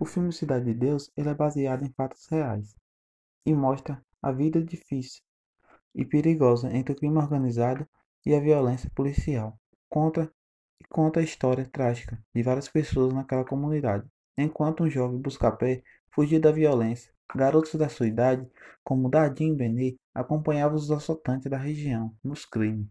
O filme Cidade de Deus ele é baseado em fatos reais e mostra a vida difícil e perigosa entre o crime organizado e a violência policial. Conta e conta a história trágica de várias pessoas naquela comunidade. Enquanto um jovem busca-pé fugia da violência, garotos da sua idade, como Dadinho e Benê, acompanhavam os assaltantes da região nos crimes.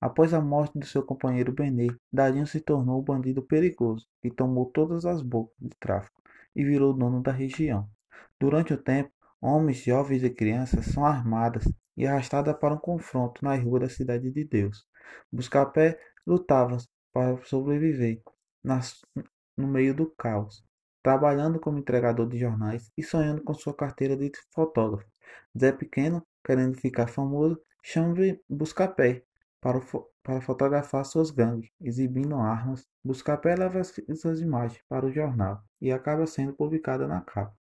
Após a morte do seu companheiro Benê, Dadinho se tornou um bandido perigoso que tomou todas as bocas de tráfico e virou dono da região. Durante o tempo, homens, jovens e crianças são armadas e arrastadas para um confronto nas ruas da Cidade de Deus. Buscapé lutava para sobreviver nas, no meio do caos, trabalhando como entregador de jornais e sonhando com sua carteira de fotógrafo. Zé Pequeno, querendo ficar famoso, chama Buscapé para, para fotografar suas gangues, exibindo armas. Leva essas imagens para o jornal e acaba sendo publicada na capa.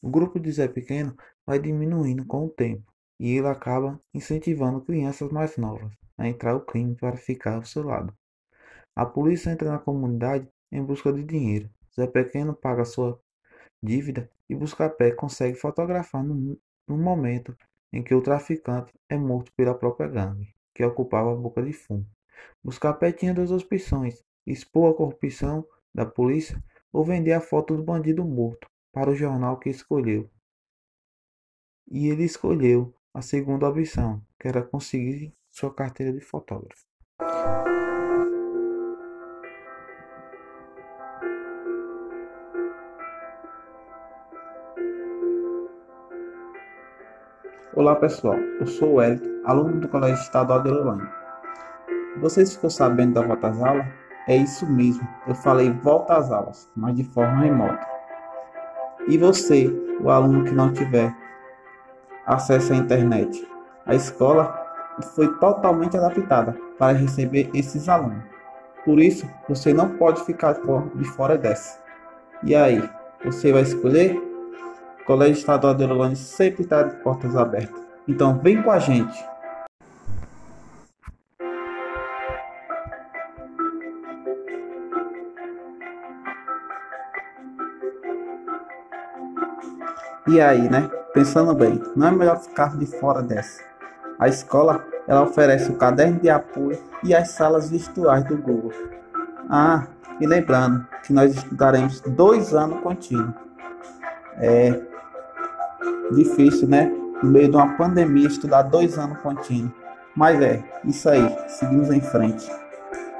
O grupo de Zé Pequeno vai diminuindo com o tempo e ele acaba incentivando crianças mais novas a entrar no crime para ficar ao seu lado. A polícia entra na comunidade em busca de dinheiro. Zé Pequeno paga sua dívida e Buscapé consegue fotografar no, no momento em que o traficante é morto pela própria gangue, que ocupava a boca de fumo. Buscapé tinha duas opções: expor a corrupção da polícia ou vender a foto do bandido morto para o jornal que escolheu. E ele escolheu a segunda opção, que era conseguir sua carteira de fotógrafo. Olá pessoal, eu sou o Hélio, aluno do Colégio Estadual de Lolândia. Vocês ficou sabendo da volta às aulas? É isso mesmo, eu falei volta às aulas, mas de forma remota. E você, o aluno que não tiver acesso à internet, a escola foi totalmente adaptada para receber esses alunos. Por isso, você não pode ficar de fora dessa. E aí, você vai escolher? Colégio Estadual de Orlândia sempre está de portas abertas. Então, vem com a gente. E aí, né? Pensando bem, não é melhor ficar de fora dessa. A escola, ela oferece o caderno de apoio e as salas virtuais do Google. Ah, e lembrando que nós estudaremos dois anos contínuos. É difícil, né? No meio de uma pandemia, estudar dois anos contínuos. Mas é, isso aí, seguimos em frente.